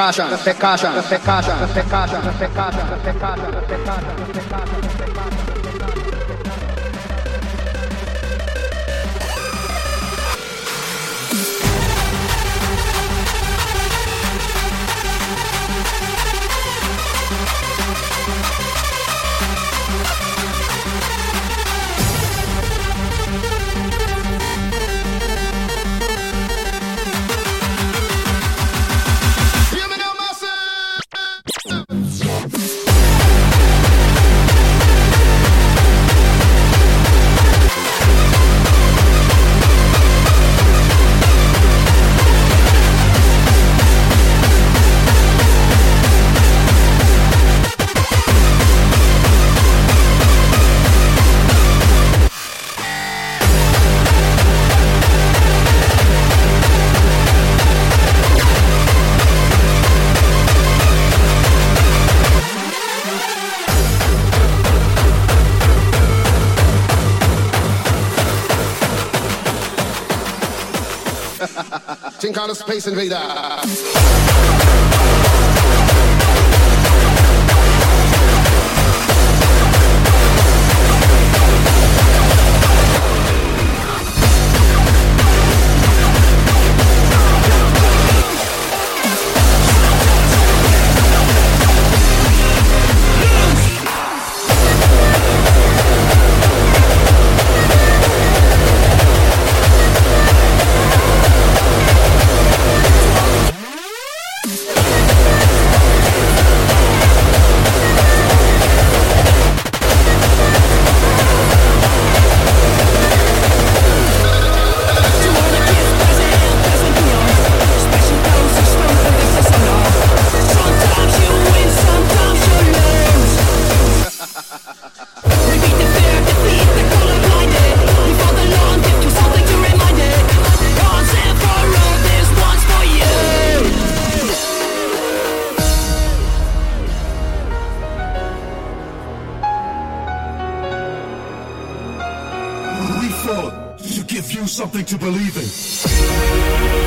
Take caution. Take caution. Take caution. Take caution. Take caution. Take caution. Take caution. Take caution. kind space invader. to give you something to believe in.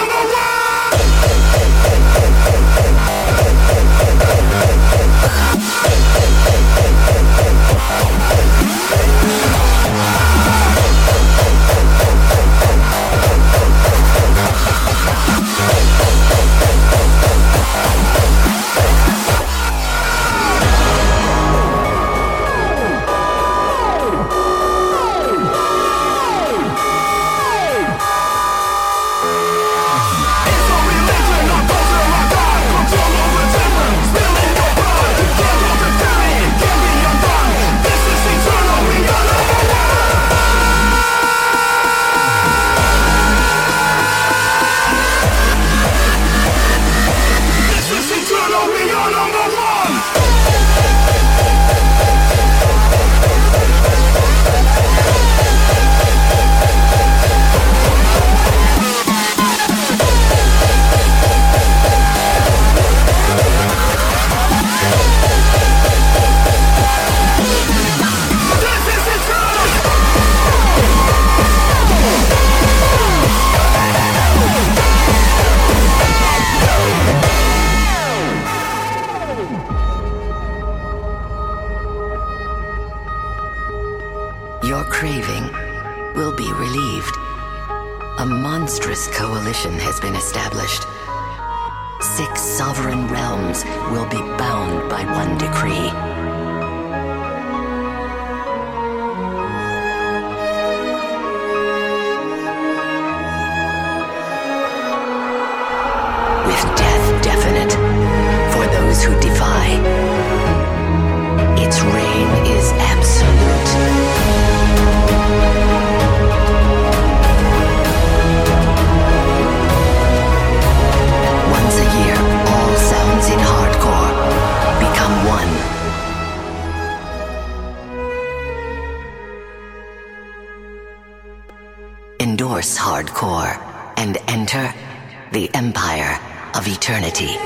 Mother its reign is absolute. Once a year, all sounds in hardcore become one. Endorse hardcore and enter the empire of eternity.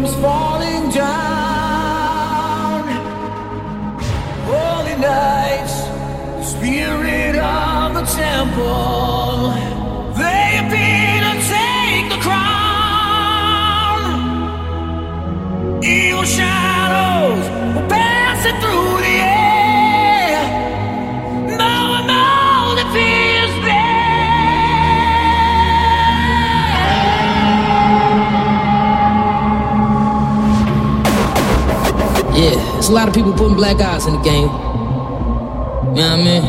Comes falling down. Holy nights, spirit of the temple. They appear to take the crown. Evil shadows a lot of people putting black eyes in the game. You know what I mean?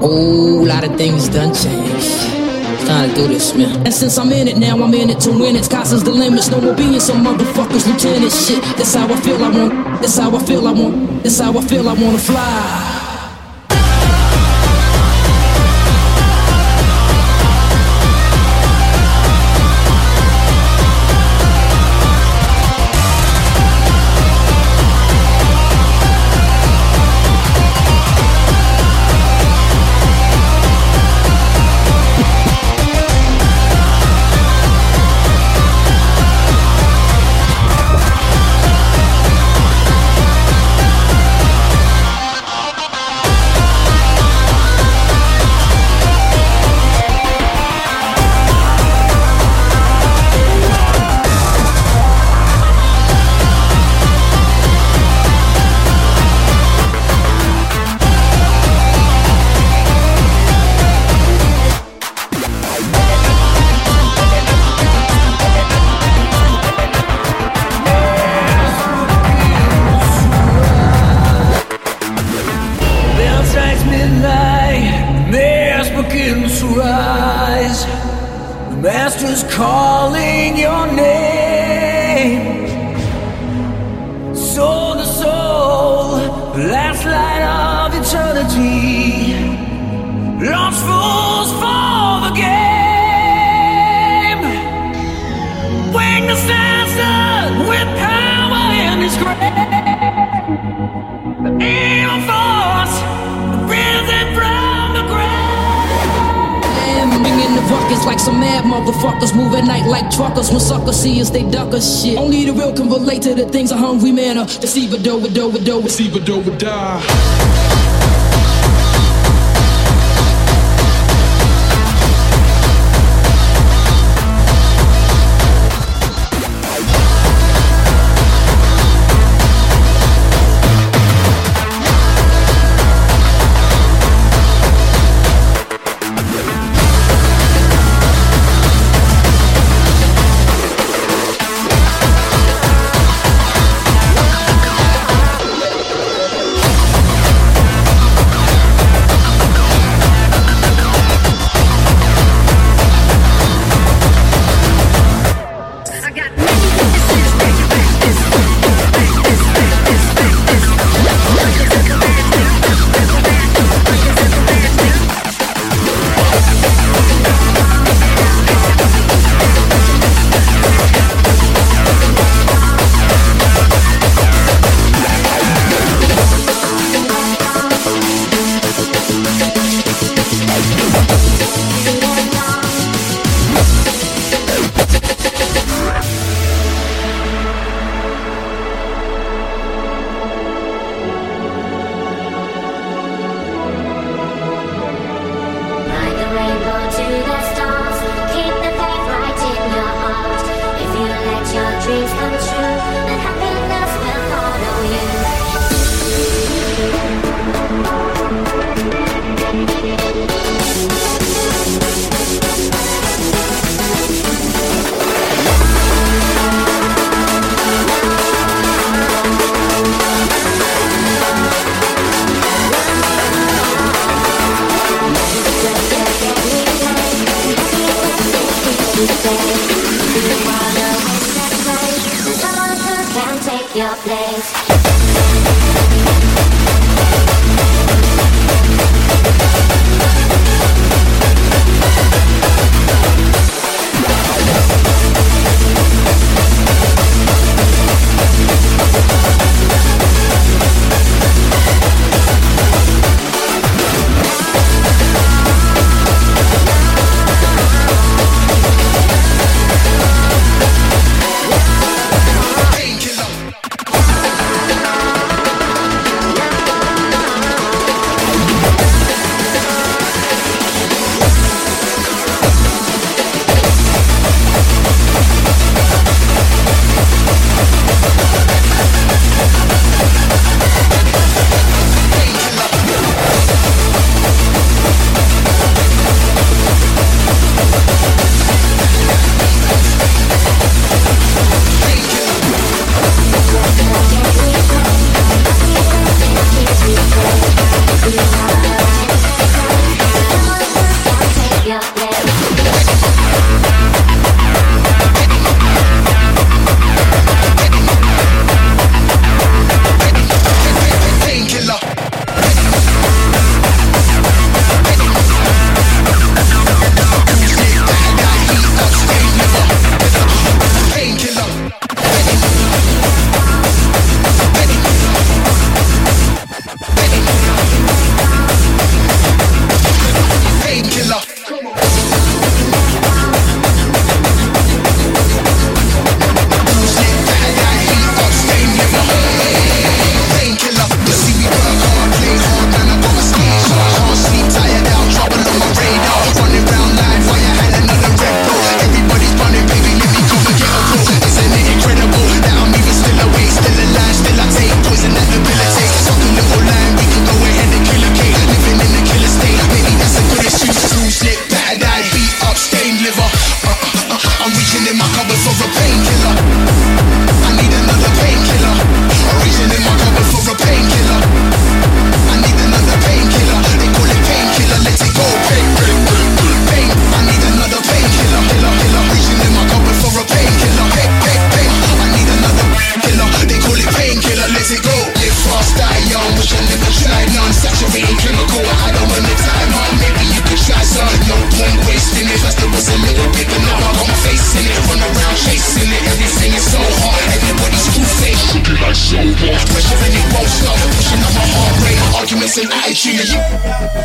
Whole lot of things done changed. It's time to do this, man. And since I'm in it now, I'm in it to win it. Sky's the limits. No more being some motherfuckers lieutenant shit. That's how I feel I want. That's how I feel I want. That's how I feel I wanna fly. A dough, deceive a dough, a die. for a painkiller. I need another painkiller. Reaching in my for a painkiller. I need another painkiller. They call it painkiller. Let it go. Pain, pain, pain. I need another painkiller. Killer, killer. Reaching in my for a painkiller. Pain, pain, pain. I need another. They call it painkiller. Let it go. Live fast, die young. Wish I never tried. Saturating chemical. I don't want the time on. Maybe you could try some invest in it. Festivals a little bit, but now I got my face it. Run around chasing it. Everything is so hard. Everybody's too fake. Looking like so hard. Pressure and it won't stop. Pushing on my heart rate. Arguments and attitude. Yeah.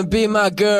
Gonna be my girl?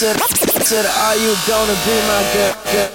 Said, said, are you gonna be my girl, girl?